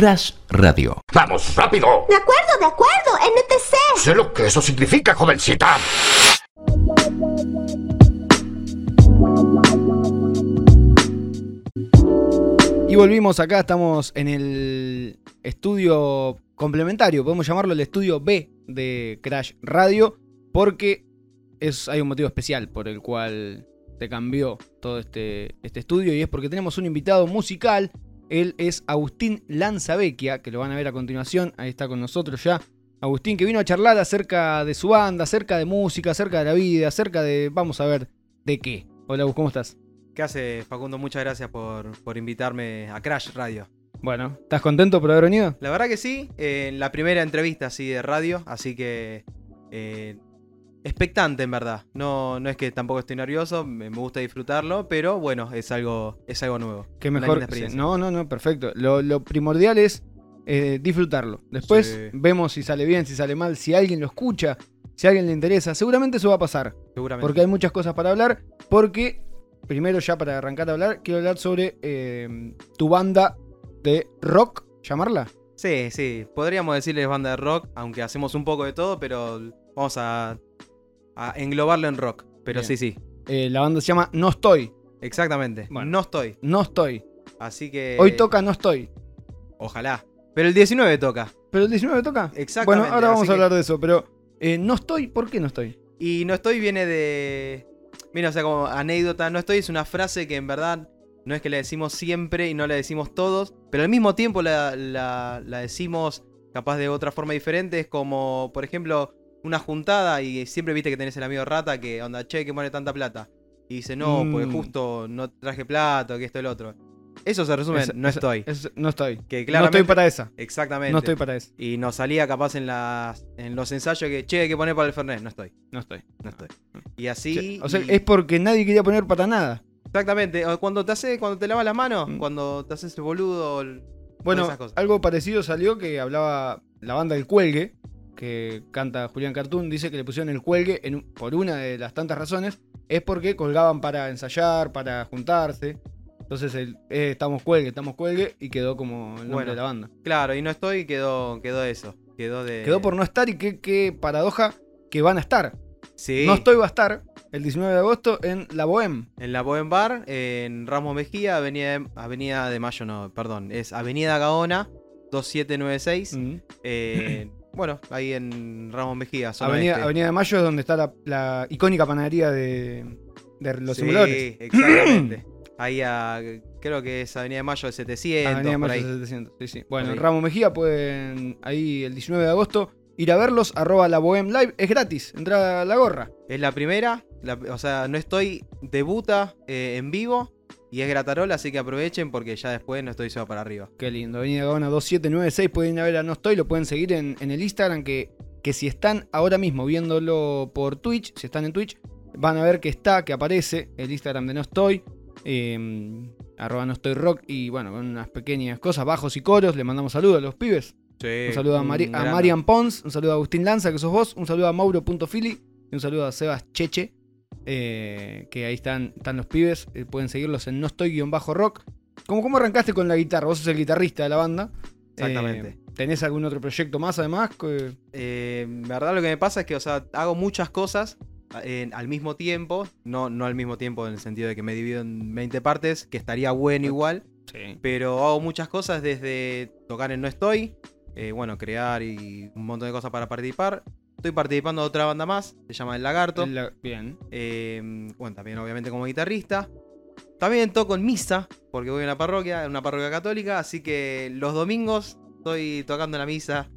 Crash Radio. ¡Vamos, rápido! De acuerdo, de acuerdo, NTC. Sé lo que eso significa, jovencita. Y volvimos acá, estamos en el estudio complementario, podemos llamarlo el estudio B de Crash Radio, porque es, hay un motivo especial por el cual te cambió todo este, este estudio y es porque tenemos un invitado musical. Él es Agustín Lanzavecchia, que lo van a ver a continuación, ahí está con nosotros ya. Agustín, que vino a charlar acerca de su banda, acerca de música, acerca de la vida, acerca de, vamos a ver, de qué. Hola, ¿cómo estás? ¿Qué hace Facundo? Muchas gracias por, por invitarme a Crash Radio. Bueno, ¿estás contento por haber venido? La verdad que sí, en la primera entrevista así de radio, así que eh, expectante en verdad. No, no es que tampoco estoy nervioso, me, me gusta disfrutarlo, pero bueno, es algo, es algo nuevo. Una mejor. No, no, no, perfecto. Lo, lo primordial es eh, disfrutarlo. Después Sí. vemos si sale bien, si sale mal, si alguien lo escucha, si a alguien le interesa. Seguramente eso va a pasar. Seguramente. Porque hay muchas cosas para hablar. Porque, primero ya para arrancar a hablar, quiero hablar sobre eh, tu banda de rock, llamarla. Sí, sí, podríamos decirles banda de rock, aunque hacemos un poco de todo, pero vamos a, a englobarlo en rock. Pero Bien. sí, sí, Eh, la banda se llama No Estoy. exactamente. Bueno. No estoy. No Estoy. Así que... Hoy toca No Estoy. Ojalá. Pero el 19 toca. ¿Pero el 19 toca? Exactamente. Bueno, ahora vamos así a que- hablar de eso. Pero eh, No Estoy, ¿por qué No Estoy? Y no estoy viene de. Mira, o sea, como anécdota, no estoy es una frase que en verdad no es que la decimos siempre y no la decimos todos, pero al mismo tiempo la, la- la decimos capaz de otra forma diferente. Es como, por ejemplo, una juntada y siempre viste que tenés el amigo rata que onda, che, que pone tanta plata. Y dice, no, porque Mm. justo no traje plata, que esto y lo otro. Eso se resume, Es- no es- estoy. es- no estoy. que No estoy para esa. Exactamente. No estoy para eso. Y nos salía capaz en las en los ensayos que, che, hay que poner para el Fernet. No estoy, No estoy. no estoy. Y así. O sea, y- es porque nadie quería poner para nada. Exactamente, cuando te hace, cuando te lavas las manos, Mm. cuando te haces el boludo. el- Bueno, esas cosas. algo parecido salió que hablaba la banda del Cuelgue, que canta Julián Cartoon, dice que le pusieron el Cuelgue en por una de las tantas razones, es porque colgaban para ensayar, para juntarse. Entonces el, eh, estamos Cuelgue, estamos Cuelgue, y quedó como el nombre Bueno. de la banda. Claro, y no estoy, quedó, quedó eso. Quedó de. Quedó por no estar y qué, qué paradoja que van a estar. Sí. No estoy va a estar el 19 de agosto en La Bohème. En la Bohem Bar, en Ramos Mejía, Avenida de, Avenida de Mayo, no, perdón. Es Avenida Gaona, 2796. Mm. eh, bueno, ahí en Ramos Mejía, Avenida, este. Avenida de Mayo es donde está la, la icónica panadería de, de los sí, simuladores. exactamente. ahí a, creo que es Avenida de Mayo de 700, Avenida por Mayo ahí. 700, sí, sí. Bueno, en. Ramos Mejía pueden, ahí el 19 de agosto, ir a verlos, arroba la Bohem Live, es gratis, entra a la gorra. Es la primera, la- o sea, no estoy, debuta eh, en vivo y es Gratarola, así que aprovechen porque ya después no estoy solo para arriba. Qué lindo, Avenida Gaona 2796, pueden ir a ver a No Estoy, lo pueden seguir en, en el Instagram, que, que si están ahora mismo viéndolo por Twitch, si están en Twitch, van a ver que está, que aparece el Instagram de No Estoy, eh, arroba No Estoy Rock, y bueno, con unas pequeñas cosas, bajos y coros, le mandamos saludos a los pibes. Un saludo a, Mari- a Marian Pons, un saludo a Agustín Lanza, que sos vos, un saludo a Mauro.fili y un saludo a Sebas Cheche, eh, que ahí están, están los pibes, eh, pueden seguirlos en No Estoy-Rock. ¿Cómo, ¿Cómo arrancaste con la guitarra? Vos sos el guitarrista de la banda. Exactamente. Eh, ¿Tenés algún otro proyecto más además? En verdad lo que me pasa es que, o sea, hago muchas cosas al mismo tiempo, no, no al mismo tiempo en el sentido de que me divido en 20 partes, que estaría bueno igual, pero hago muchas cosas desde tocar en No Estoy, eh, bueno, crear y un montón de cosas para participar. Estoy participando de otra banda más, se llama El Lagarto. La- bien. Eh, bueno, también obviamente como guitarrista. También toco en misa, porque voy a una parroquia, en una parroquia católica, así que los domingos estoy tocando en la misa.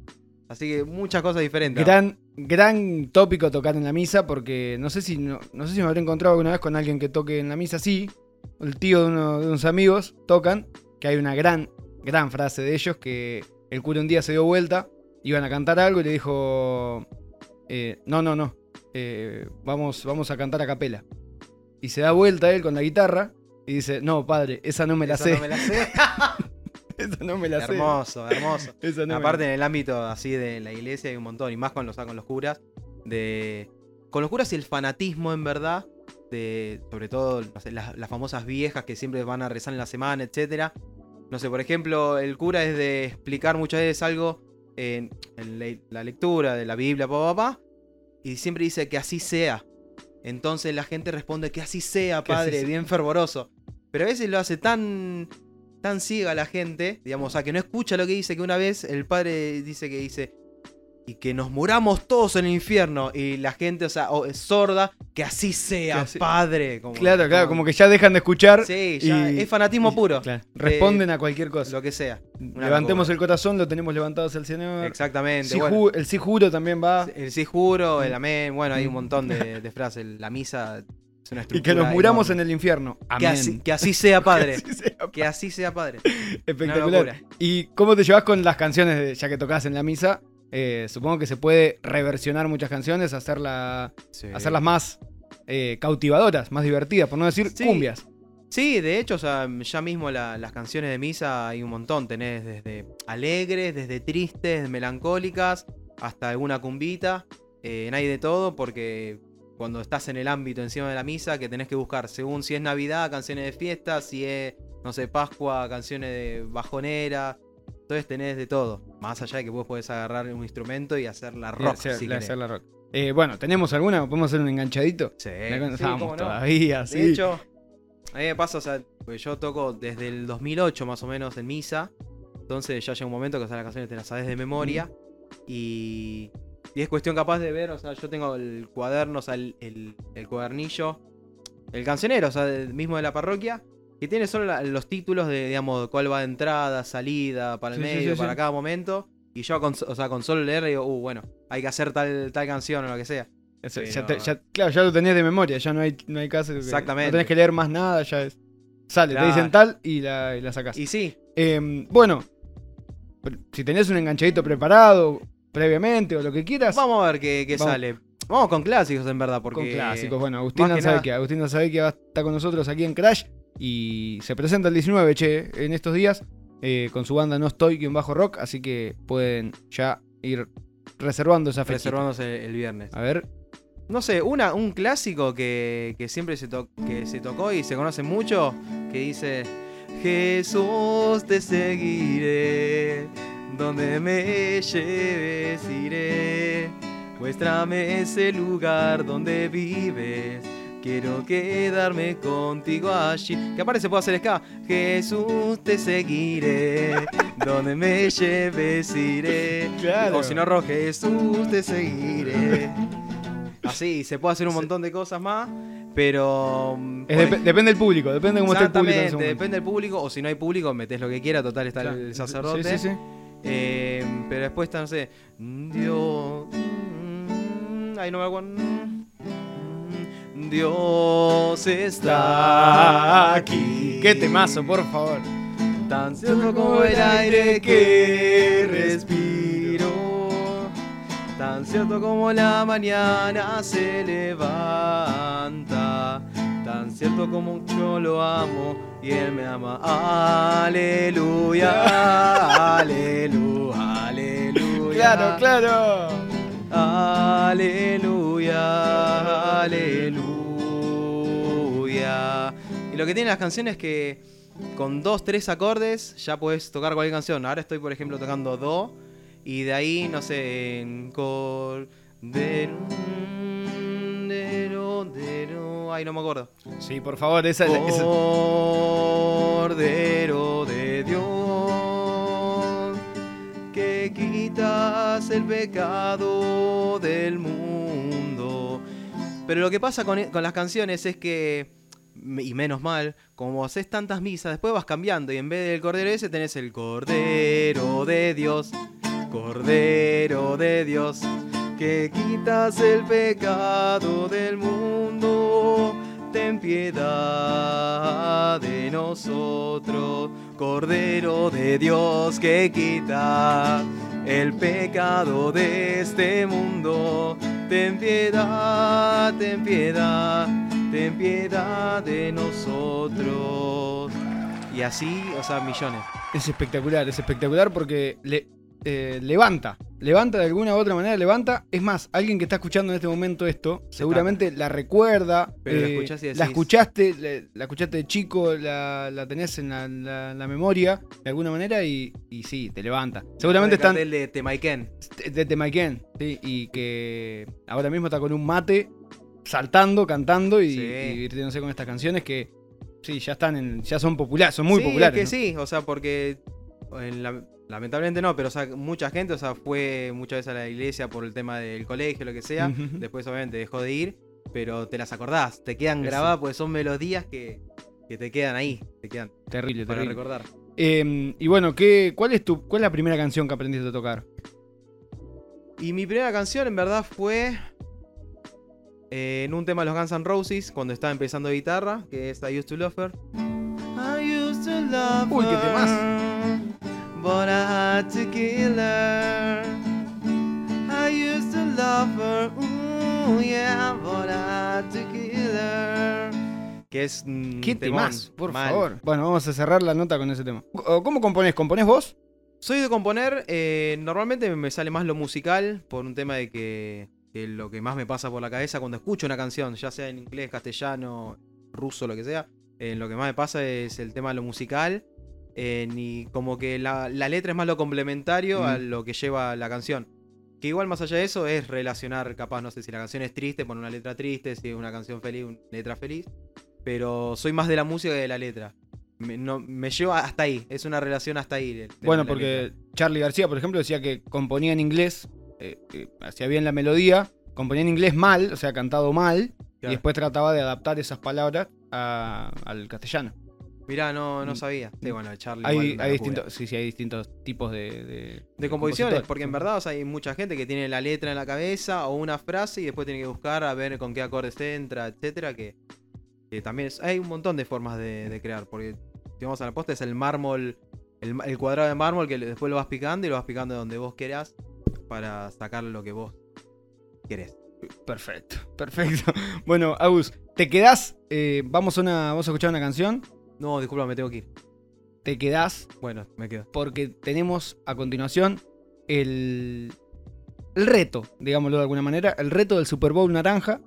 Así que muchas cosas diferentes. Gran, gran tópico tocar en la misa, porque no sé si no, no sé si me habré encontrado alguna vez con alguien que toque en la misa, sí. El tío de uno de unos amigos tocan, que hay una gran, gran frase de ellos, que el cura un día se dio vuelta, iban a cantar algo y le dijo, eh, no, no, no, eh, vamos, vamos a cantar a capela. Y se da vuelta él con la guitarra y dice, no, padre, esa no me la Esa sé. no me la sé. esa no me la sé. hermoso, hermoso. No Aparte en el ámbito así de la iglesia hay un montón, y más con los, con los curas, de... Con los curas y el fanatismo en verdad, de sobre todo las, las famosas viejas que siempre van a rezar en la semana, etcétera no sé, por ejemplo, el cura es de explicar muchas veces algo en, la lectura de la Biblia, papá, papá, y siempre dice que así sea. Entonces la gente responde que así sea, así padre, sea. bien fervoroso. Pero a veces lo hace tan tan ciega la gente, digamos, o sea, que no escucha lo que dice, que una vez el padre dice que dice y que nos muramos todos en el infierno y la gente, o sea, o- es sorda, que así sea, Que así- padre. Como, Claro, claro, como que ya dejan de escuchar. Sí, ya y- es fanatismo y- puro. claro, responden a cualquier cosa. Lo que sea. Levantemos locura. el corazón, lo tenemos levantado hacia el Señor. Exactamente. Sí bueno. ju- el sí juro también va. El sí juro, el amén, bueno, hay un Mm. montón de, de frases. La misa es una Y estructura. que nos muramos en el infierno. Que Amén. así, que así sea, padre. Que así sea. que así sea, padre. Espectacular. ¿Y cómo te llevas con las canciones, de- ya que tocas en la misa? Eh, supongo que se puede reversionar muchas canciones, hacerla, hacerlas más eh, cautivadoras, más divertidas, por no decir Sí. cumbias. Sí, de hecho, o sea, ya mismo la- las canciones de misa hay un montón. Tenés desde alegres, desde tristes, melancólicas, hasta alguna cumbita. Eh, hay de todo porque cuando estás en el ámbito encima de la misa, que tenés que buscar, según si es Navidad, canciones de fiesta, si es, no sé, Pascua, canciones de bajonera. Entonces tenés de todo. Más allá de que vos podés agarrar un instrumento y hacer la rock. hacer- si la- hacer la rock. Eh, bueno, ¿tenemos alguna? ¿Podemos hacer un enganchadito? Sí, La sí, no. todavía, sí. De hecho, a mí me pasa, o sea, pues yo toco desde el 2008 más o menos en misa. Entonces ya llega un momento que o sea, las canciones te las sabes de memoria. Y, y es cuestión capaz de ver, o sea, yo tengo el cuaderno, o sea, el, el- el cuadernillo, el cancionero, o sea, del mismo de la parroquia. Que tiene solo la- los títulos de, digamos, cuál va de entrada, salida, para el Sí, medio, sí, para cada momento. Y yo, con, o sea, con solo leer, digo, uh, bueno, hay que hacer tal, tal canción o lo que sea. Eso, Sí, ya no. te- ya- claro, ya lo tenés de memoria, ya no hay, no hay caso. Exactamente. No tenés que leer más nada, ya es. Sale, Claro. te dicen tal y la, y la sacás. Y sí, Eh, bueno, si tenés un enganchadito preparado previamente o lo que quieras, Vamos a ver qué, qué Vamos. sale. Vamos con clásicos, en verdad, porque... con clásicos. Bueno, Agustín sabe nada- Agustín Sabecchia está con nosotros aquí en Crash y se presenta el 19, che, en estos días eh, con su banda No Estoy, guion bajo rock, así que pueden ya ir reservando esa fecha. Reservándose el viernes. A ver, No sé, una, un clásico que, que siempre se, to- que se tocó y se conoce mucho, que dice, Jesús te seguiré, donde me lleves iré, muéstrame ese lugar donde vives. Quiero quedarme contigo allí. Que aparece, puedo hacer ska. Jesús te seguiré. Donde me lleves iré. Claro. O si no, rojo, Jesús te seguiré. Así, se puede hacer un montón de cosas más, pero... mm, es depende del público, depende de cómo esté el público. Exactamente, depende del público, o si no hay público, metes lo que quiera, total está Claro. el sacerdote. Sí, sí, sí. Eh, pero después está, no sé, Dios... mm, Ahí no me acuerdo. Dios está aquí. Qué temazo, por favor. Tan cierto como el aire que respiro. Tan cierto como la mañana se levanta. Tan cierto como yo lo amo y él me ama. Aleluya, aleluya, aleluya. Claro, claro. Aleluya, aleluya. Y lo que tienen las canciones es que con dos, tres acordes ya puedes tocar cualquier canción. Ahora estoy, por ejemplo, tocando Do. Y de ahí, no sé, en cor... De... de- de- Ay, no me acuerdo. Sí, por favor, esa, esa- Cordero de Dios, que quitas el pecado del mundo. Pero lo que pasa con, con las canciones es que, y menos mal, como haces tantas misas, después vas cambiando y en vez del cordero ese tenés el Cordero de Dios, Cordero de Dios, que quitas el pecado del mundo. Ten piedad de nosotros, Cordero de Dios que quita el pecado de este mundo. Ten piedad, ten piedad, ten piedad de nosotros. Y así, o sea, millones. es espectacular, es espectacular porque le, eh, levanta, levanta de alguna u otra manera, levanta. Es más, alguien que está escuchando en este momento esto, seguramente la recuerda. eh, Pero la escuchás y la decís- escuchaste, la, la escuchaste de chico, la, la tenés en la, memoria de alguna manera y, y sí, te levanta. Seguramente El están cartel de Temaiken. de Temaiken, ¿sí? y que ahora mismo está con un mate, saltando, cantando y, Sí. y divirtiéndose con estas canciones que sí, ya están en, ya son populares, son muy sí, populares. Es que ¿no? sí, o sea, porque en la- lamentablemente no, pero o sea, mucha gente, o sea, fue muchas veces a la iglesia por el tema del colegio, lo que sea. Después, obviamente, dejó de ir, pero te las acordás, te quedan grabadas porque son melodías que, que te quedan ahí, te quedan Terrible, para terrible. recordar. Eh, y bueno, ¿qué, cuál, es tu, ¿cuál es la primera canción que aprendiste a tocar? Y mi primera canción, en verdad, fue eh, en un tema de los Guns N' Roses, cuando estaba empezando guitarra, que es I Used to Love Her. I used to love Uy, qué her, temazo. But I had to kill her. I used to love her. Ooh, yeah, but I had to kill her. Que es. un ¿Qué temas? Por mal. favor. Bueno, vamos a cerrar la nota con ese tema. ¿Cómo componés? ¿Componés vos? Soy de componer, eh, normalmente me sale más lo musical por un tema de que, que lo que más me pasa por la cabeza cuando escucho una canción, ya sea en inglés, castellano, ruso, lo que sea, eh, lo que más me pasa es el tema de lo musical eh, y como que la, la letra es más lo complementario Mm. a lo que lleva la canción. Que igual más allá de eso es relacionar, capaz, no sé si la canción es triste, poner una letra triste, si es una canción feliz, una letra feliz. Pero soy más de la música que de la letra. Me, no, me lleva hasta ahí, es una relación hasta ahí. Bueno, porque. Charlie García, por ejemplo, decía que componía en inglés, eh, eh, hacía bien la melodía, componía en inglés mal, o sea, cantado mal, y después trataba de adaptar esas palabras a- al castellano. Mirá, no, no Mm. sabía. Sí, bueno, Charlie. Hay, hay distintos, sí, sí, hay distintos tipos de, de, De composiciones, porque en verdad o sea, hay mucha gente que tiene la letra en la cabeza o una frase y después tiene que buscar a ver con qué acordes entra, etcétera, que, que también es- hay un montón de formas de, de crear, porque si vamos a la posta es el mármol, el, el cuadrado de mármol que después lo vas picando y lo vas picando donde vos querás para sacar lo que vos querés. Perfecto, perfecto. Bueno, Agus, te quedás, eh, vamos, a una, vamos a escuchar una canción, No, disculpa, me tengo que ir. te quedás Bueno, me quedo. porque tenemos a continuación el, el reto, digámoslo de alguna manera, el reto del Super Bowl naranja,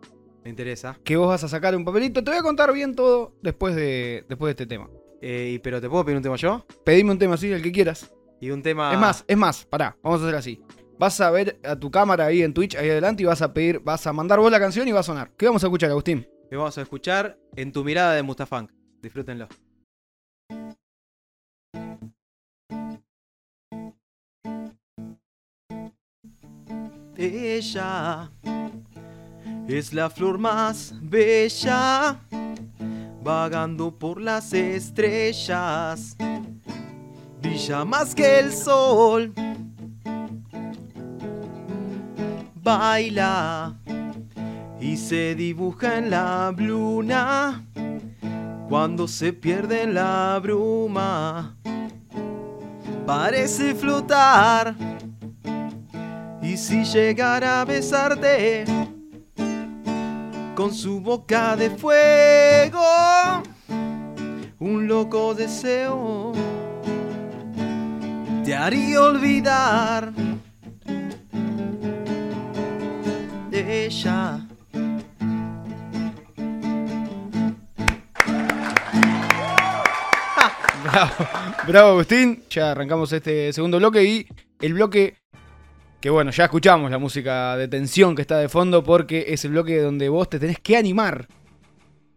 Me interesa. que vos vas a sacar un papelito. Te voy a contar bien todo después de, después de este tema. Eh, pero te puedo pedir un tema yo Pedime un tema así, el que quieras. y un tema. Es más, es más, pará, vamos a hacer así. Vas a ver a tu cámara ahí en Twitch, ahí adelante, y vas a pedir, vas a mandar vos la canción y va a sonar. ¿Qué vamos a escuchar, Agustín? que vamos a escuchar en tu mirada de Mustafunk. Disfrútenlo. Ella es la flor más bella, vagando por las estrellas, brilla más que el sol, baila y se dibuja en la luna cuando se pierde en la bruma. Parece flotar y si llegara a besarte con su boca de fuego, un loco deseo te haría olvidar Bravo, bravo Agustín. Ya arrancamos este segundo bloque y el bloque que bueno, ya escuchamos la música de tensión que está de fondo porque es el bloque donde vos te tenés que animar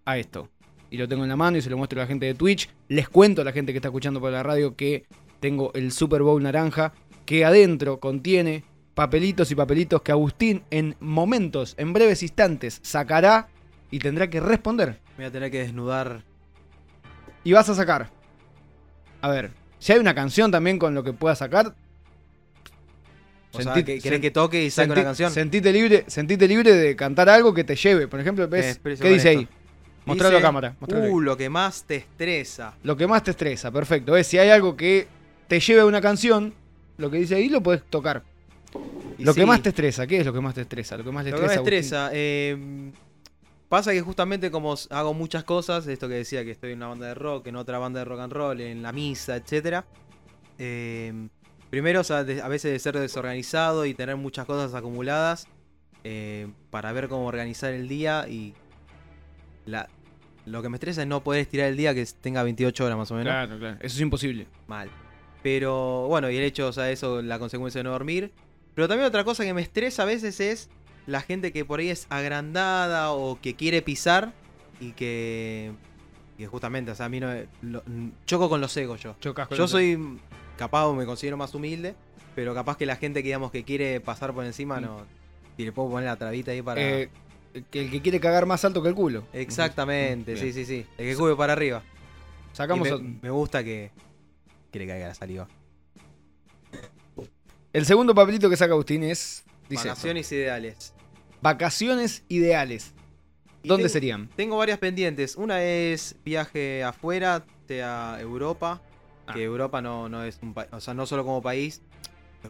a esto. Y lo tengo en la mano y se lo muestro a la gente de Twitch. Les cuento a la gente que está escuchando por la radio que tengo el Super Bowl naranja que adentro contiene papelitos y papelitos que Agustín en momentos, en breves instantes, sacará y tendrá que responder. Me voy a tener que desnudar. Y vas a sacar. A ver, si hay una canción también con lo que puedas sacar. O sea, que, ¿querés sen- que toque y saque una canción? Sentite libre, sentite libre de cantar algo que te lleve. Por ejemplo, ves, Eh, ¿qué dice esto. ahí? Mostralo a cámara. Uh, lo que más te estresa. Lo que más te estresa, perfecto. ¿Ves? Si hay algo que te lleve a una canción, lo que dice ahí lo puedes tocar. Lo que más te estresa, ¿qué es lo que más te estresa? Lo que más te Lo que me estresa. Estresa. eh, pasa que justamente como hago muchas cosas, esto que decía que estoy en una banda de rock, en otra banda de rock and roll, en la misa, etcétera. eh, Primero, o sea, de- a veces de ser desorganizado y tener muchas cosas acumuladas eh, para ver cómo organizar el día y la, lo que me estresa es no poder estirar el día que tenga 28 horas más o menos. Claro, claro. Eso es imposible. Mal. Pero bueno, y el hecho, o sea, eso, la consecuencia de no dormir. Pero también otra cosa que me estresa a veces es la gente que por ahí es agrandada o que quiere pisar y que, que justamente, o sea, a mí no... lo- choco con los egos yo. Chocas con Yo soy capaz o me considero más humilde, pero capaz que la gente que digamos que quiere pasar por encima Mm. no. Y le puedo poner la trabita ahí para. Eh, que el que quiere cagar más alto que el culo. Exactamente, sí, sí, sí. El que cube para arriba. Sacamos Y a- me, me gusta que, que le caiga la saliva. El segundo papelito que saca Agustín es. Dice esto. Vacaciones ideales. Vacaciones ideales. Y ¿Dónde tengo- serían? Tengo varias pendientes. Una es viaje afuera, sea Europa. Ah. Que Europa no, no es un país. O sea, no solo como país.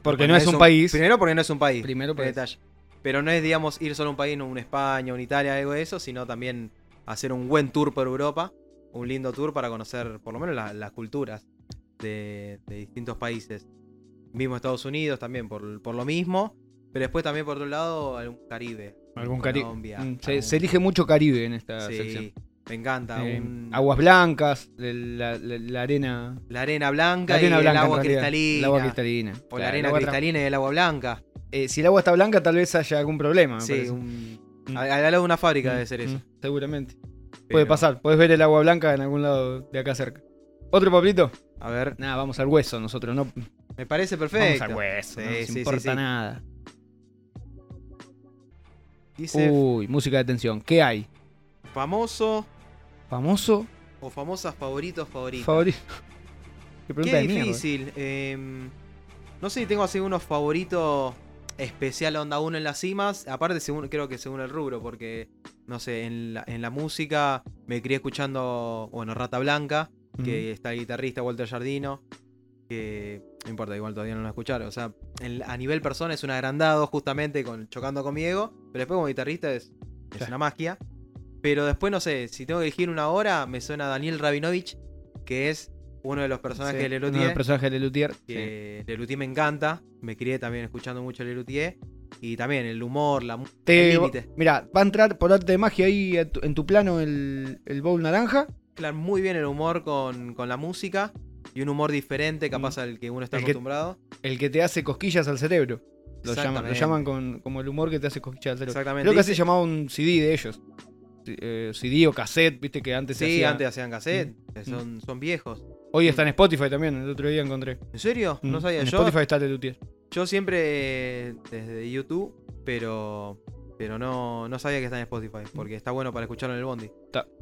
Porque no es un país. Primero porque no es un país. Primero detalle. Pero no es, digamos, ir solo a un país, no un España, un Italia, algo de eso, sino también hacer un buen tour por Europa. Un lindo tour para conocer por lo menos la- las culturas de, de distintos países. Mismo Estados Unidos también por, por lo mismo. Pero después también por otro lado algún Caribe. Algún Caribe. Colombia, Mm, Se, elige mucho Caribe en esta Sí, sección. me encanta. Eh, un- Aguas blancas, la, la- la arena. La arena blanca La arena y blanca, el agua cristalina. El agua cristalina. O Claro, la arena tra- cristalina y el agua blanca. Eh, si el agua está blanca, tal vez haya algún problema. Sí, un... Mm. al al lado de una fábrica Mm, debe ser eso. mm, seguramente. Puede pasar. Puedes ver el agua blanca en algún lado de acá cerca. ¿Otro papelito? A ver, Nada, vamos al hueso nosotros, no me parece perfecto. vamos al hueso. Sí, no nos sí, sí, importa sí. nada. Dice Uy, música de tensión. ¿Qué hay? famoso ¿Famoso? o famosas favoritos favoritos. ¿Favorito? Qué pregunta Qué de mierda. difícil. em, no sé si tengo así unos favoritos especial onda uno en las cimas. Aparte, según, creo que según el rubro, porque, no sé, en la, en la música me crié escuchando, bueno, Rata Blanca, que está el guitarrista Walter Jardino, que no importa, igual todavía no lo escucharon. O sea, a nivel persona es un agrandado justamente con, chocando con mi ego, pero después como guitarrista es, es una magia. Pero después, no sé, si tengo que elegir una hora, me suena Daniel Rabinovich, que es uno de los personajes Sí, de uno de Lelutier. los personajes de Lelutier. sí. que Lelutier me encanta, me crié también escuchando mucho Lelutier. Y también el humor, la límite. Mira, va a entrar por arte de magia ahí tu- en tu plano el, el bowl naranja. Mezclan muy bien el humor con, con la música. Y un humor diferente, capaz al que uno está El que- acostumbrado. El que te hace cosquillas al cerebro. Lo llaman, lo llaman con, como el humor que te hace cosquillas al cerebro. Exactamente. Creo que se llamaba un CD de ellos. Sí, eh, CD o cassette, viste que antes se Sí, hacía- antes hacían cassette, que son, son viejos. Hoy está en Spotify también, el otro día encontré. ¿En serio? No Mm, sabía. En Yo, Spotify está Lelutier. yo siempre desde YouTube, pero pero no, no sabía que está en Spotify, porque está bueno para escucharlo en el bondi.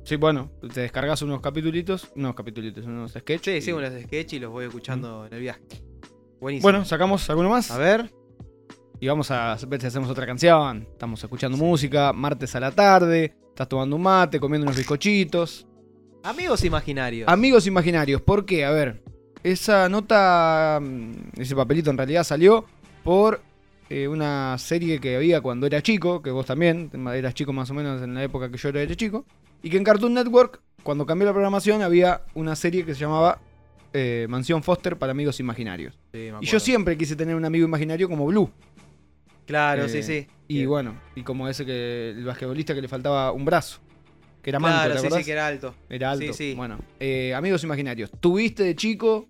Sí, bueno, te descargas unos capitulitos, unos capitulitos, unos sketches. Sí, y- sí, unos sketch y los voy escuchando en el viaje. Buenísimo. Bueno, sacamos alguno más. a ver. Y vamos a ver si hacemos otra canción. Estamos escuchando música, martes a la tarde. Estás tomando un mate, comiendo unos bizcochitos. Amigos imaginarios. Amigos imaginarios, ¿por qué? A ver, esa nota, mm, ese papelito en realidad salió por eh, una serie que había cuando era chico, que vos también eras chico más o menos en la época que yo era chico, y que en Cartoon Network, cuando cambió la programación, había una serie que se llamaba eh, Mansión Foster para amigos imaginarios. Sí, Y yo siempre quise tener un amigo imaginario como Blue. Claro, Eh, sí, sí. Y Bien. bueno, y como ese que el basquetbolista que le faltaba un brazo, que era manto, Claro, ¿te sí, sí, que era alto. Era alto. Sí, sí. Bueno, eh, amigos imaginarios. ¿Tuviste de chico?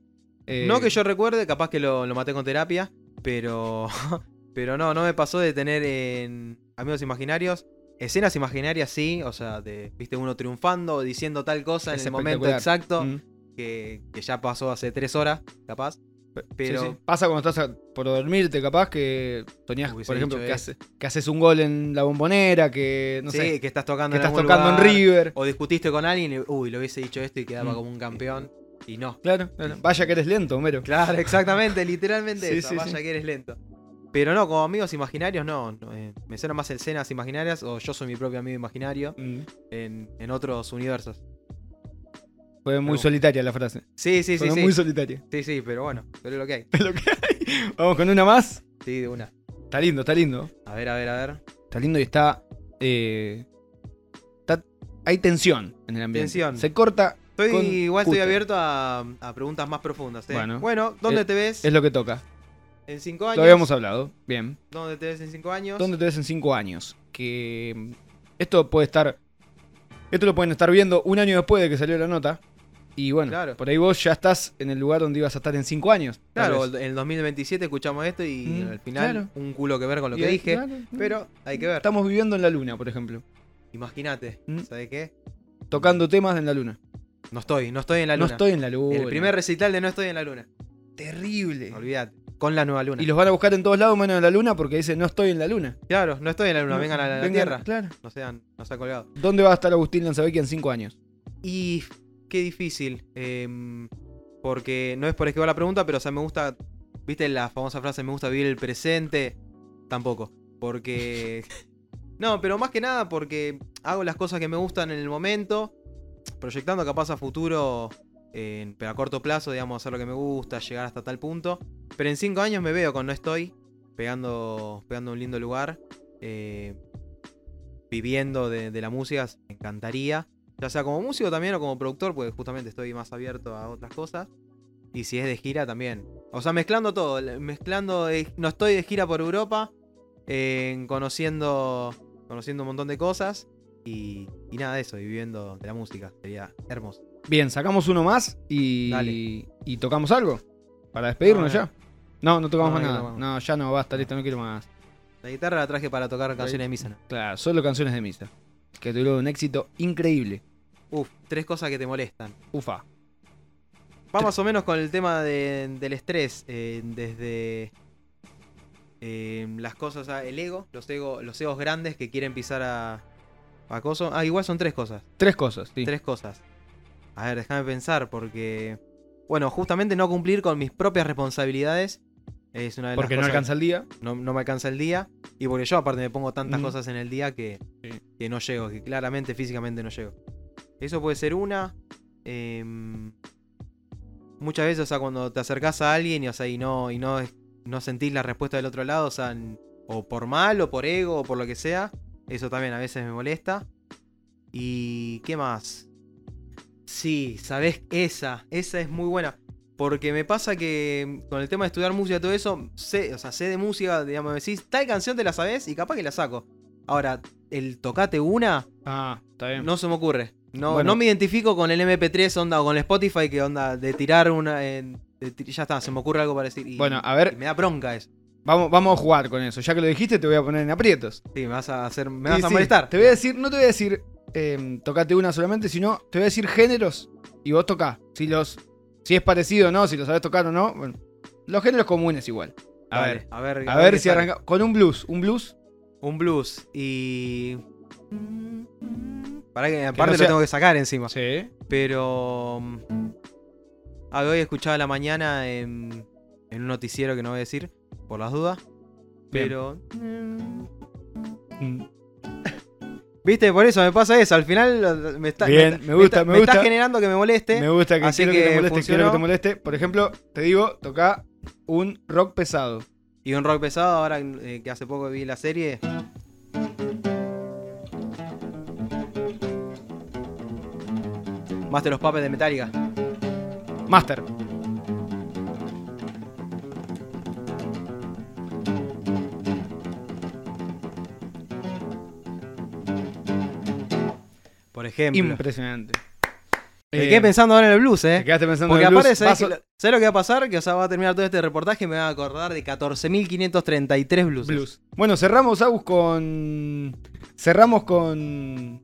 eh, No que yo recuerde, capaz que lo, lo maté con terapia, pero. Pero no, no me pasó de tener en Amigos Imaginarios. Escenas imaginarias sí, o sea, de, viste uno triunfando o diciendo tal cosa en el momento exacto, mm, que, que ya pasó hace tres horas, capaz. Pero sí, sí. Pasa cuando estás a- por dormirte, capaz, que Hubiese por ejemplo, que, hace- que haces un gol en la bombonera, que no sí, sé, que estás tocando que en estás tocando lugar, en River. O discutiste con alguien y, uy, le hubiese dicho esto y quedaba Mm. como un campeón. Y no. Claro, claro. Vaya que eres lento, Homero. Claro, exactamente, literalmente eso. Vaya que eres lento. Pero no, como amigos imaginarios, no. eh, me suena más escenas imaginarias o yo soy mi propio amigo imaginario Mm, en, en otros universos. Fue muy Pero- solitaria la frase. Sí, sí, sí, Fue sí. muy solitaria. Sí, sí, pero bueno, pero es lo que hay. Es lo que hay. Vamos con una más. Sí, de una. Está lindo, está lindo. A ver, a ver, a ver. Está lindo y está. eh, está- hay tensión en el ambiente. Tensión. Se corta. Estoy, igual estoy abierto a, a preguntas más profundas. ¿eh? Bueno. Bueno, ¿dónde te ves? Es lo que toca. En cinco años. Lo habíamos hablado. Bien. ¿Dónde te ves en cinco años? ¿Dónde te ves en 5 años? Que mm, esto puede estar. Esto lo pueden estar viendo un año después de que salió la nota. Y bueno, Claro. por ahí vos ya estás en el lugar donde ibas a estar en 5 años. Claro, en el 2027 escuchamos esto y Mm, al final claro. un culo que ver con lo Y que dije. claro, Pero hay que ver. Estamos viviendo en la luna, por ejemplo. Imagínate, Mm. ¿sabes qué? Tocando temas en la luna. No estoy, no estoy en la No luna. estoy en la luna. El primer recital de No estoy en la luna. Terrible. Olvídate. Con la nueva luna. Y los van a buscar en todos lados menos en la luna porque dice no estoy en la luna. Claro, no estoy en la luna, vengan a la, la Vengan- Tierra. Claro. No sean, no se han colgado. ¿Dónde va a estar Agustín Lanzavecchia en 5 años? Y qué difícil. em, porque no es por esquivar la pregunta, pero o sea, me gusta. ¿Viste la famosa frase me gusta vivir el presente? Tampoco. Porque. no, pero más que nada porque hago las cosas que me gustan en el momento. Proyectando capaz a futuro. Pero a corto plazo, digamos, hacer lo que me gusta, llegar hasta tal punto. Pero en cinco años me veo con No Estoy. Pegando, pegando un lindo lugar. eh, viviendo de, la música. Me encantaría ya sea como músico también o como productor, porque justamente estoy más abierto a otras cosas. Y si es de gira también. O sea, mezclando todo, mezclando, eh, no estoy de gira por Europa, eh, conociendo, conociendo un montón de cosas y, y nada de eso, viviendo de la música, sería hermoso. Bien, sacamos uno más y, Dale. y tocamos algo. Para despedirnos No, ya. No, no tocamos No, más nada. no. No, ya no, basta, listo, no quiero más. La guitarra la traje para tocar canciones de misa. ¿no? Claro, solo canciones de misa. Que tuvieron un éxito increíble. Uf, tres cosas que te molestan. Ufa. Va más o menos con el tema de- del estrés. eh, desde eh, las cosas, ah, el ego, los, ego, los egos grandes que quieren pisar a, a coso. Ah, igual son tres cosas. Tres cosas, sí. Tres cosas. A ver, déjame pensar porque... Bueno, justamente no cumplir con mis propias responsabilidades es una de Porque las no cosas alcanza el día. no, no me alcanza el día. Y porque yo aparte me pongo tantas Mm. cosas en el día que, Sí. que no llego, que claramente físicamente no llego. Eso puede ser una. em, muchas veces, o sea, cuando te acercás a alguien y, o sea, y no, y no, no sentís la respuesta del otro lado, o sea, o por mal, o por ego, o por lo que sea, eso también a veces me molesta. ¿Y qué más? Sí, sabes, esa, esa es muy buena. Porque me pasa que con el tema de estudiar música y todo eso, sé, o sea, sé de música, digamos, me decís, tal canción te la sabes y capaz que la saco. Ahora, el tocate una, Ah, está bien. no se me ocurre. No, Bueno. no me identifico con el MP3 onda o con el Spotify que onda de tirar una. de ya está, se me ocurre algo para decir. y- Bueno, a ver. y me da bronca eso. Vamos, vamos a jugar con eso. Ya que lo dijiste, te voy a poner en aprietos. Sí, me vas a hacer. Me Sí, vas a sí, molestar. Te voy a decir, no te voy a decir, eh, tocate una solamente, sino te voy a decir géneros y vos tocá. Si los. Si es parecido o no, si lo sabés tocar o no. Bueno, los géneros comunes igual. A Dale, ver. a ver, A ver si sale. arranca. Con un blues. Un blues. Un blues y. Para que no aparte sea- lo tengo que sacar encima. Sí. Pero. mm, ah, hoy escuchaba a la mañana en, en un noticiero que no voy a decir, por las dudas. Bien. Pero. mm, Viste, por eso me pasa eso. Al final me está. Bien, me, me gusta, está- me gusta. está generando que me moleste. Me gusta que Así quiero que, que te moleste, quiero que te moleste. Por ejemplo, te digo, toca un rock pesado. Y un rock pesado, ahora eh, que hace poco vi la serie. Master los Puppets de Metallica. Master. Ejemplo. Impresionante. Me Eh, quedé pensando ahora en el blues, Te eh. quedaste pensando Porque en el blues. aparte, ¿sabes, lo- ¿sabes lo que va a pasar? Que o sea, va a terminar todo este reportaje y me va a acordar de 14.533 blues. Blues. Bueno, cerramos, Agus, con. Cerramos con.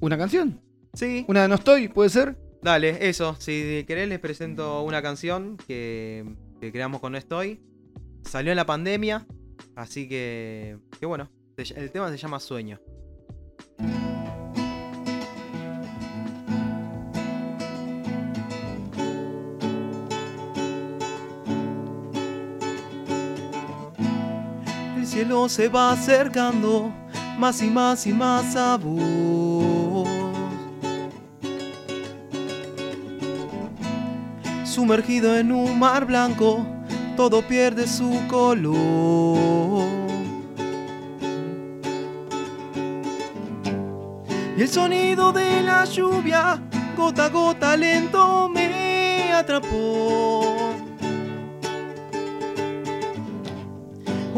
Una canción. Sí, Una de No Estoy, ¿puede ser? dale, eso. Si querés les presento una canción que, que creamos con No Estoy. Salió en la pandemia, así que... Que bueno, el tema se llama Sueño. Cielo se va acercando más y más y más a vos. Sumergido en un mar blanco, todo pierde su color. Y el sonido de la lluvia, gota a gota lento, me atrapó.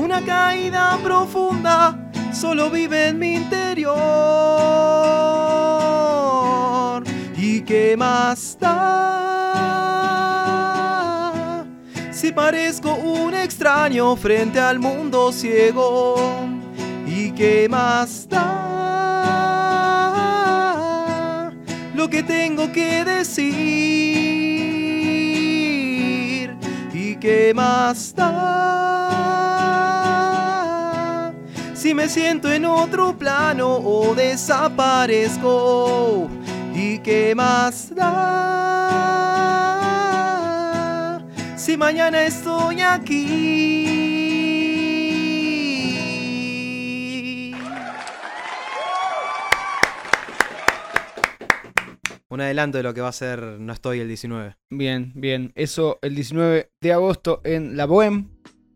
Una caída profunda solo vive en mi interior. ¿Y qué más da? Si parezco un extraño frente al mundo ciego. ¿Y qué más da? Lo que tengo que decir. ¿Y qué más da? Si me siento en otro plano o desaparezco. ¿Y qué más da? Si mañana estoy aquí. Un adelanto de lo que va a ser No estoy el 19. Bien, bien. Eso el 19 de agosto en La Bohème,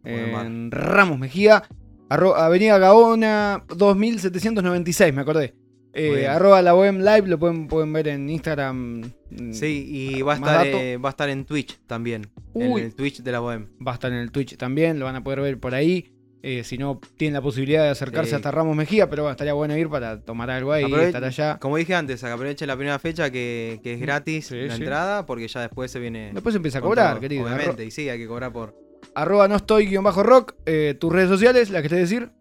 en Ramos Mejía, arro- Avenida Gaona 2796, me acordé. Eh, arroba La Bohème Live, lo pueden, pueden ver en Instagram. mm, Sí, y va a, estar, eh, va a estar en Twitch también. En el Twitch de la Bohem. Va a estar en el Twitch también, lo van a poder ver por ahí. Eh, si no, tienen la posibilidad de acercarse hasta Ramos Mejía, pero bueno, estaría bueno ir para tomar algo ahí, Aprove- estar allá. Como dije antes, aprovechen la primera fecha que, que es gratis Sí, la sí. entrada, porque ya después se viene. Después empieza a cobrar, todo, querido. Obviamente, y sí, hay que cobrar por. Arroba no estoy guion bajo rock. eh, tus redes sociales, la que te decir.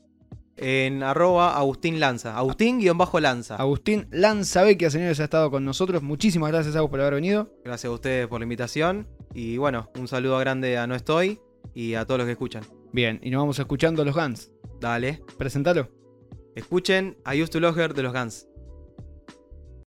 En arroba Agustín Lanza. Agustín-Lanza. Agustín Lanzavecchia, señores, ha estado con nosotros. Muchísimas gracias, Agus, por haber venido. Gracias a ustedes por la invitación. Y bueno, un saludo grande a No Estoy y a todos los que escuchan. Bien, y nos vamos escuchando a los Guns. Dale. Presentalo. Escuchen I Used to Love Her de los Guns.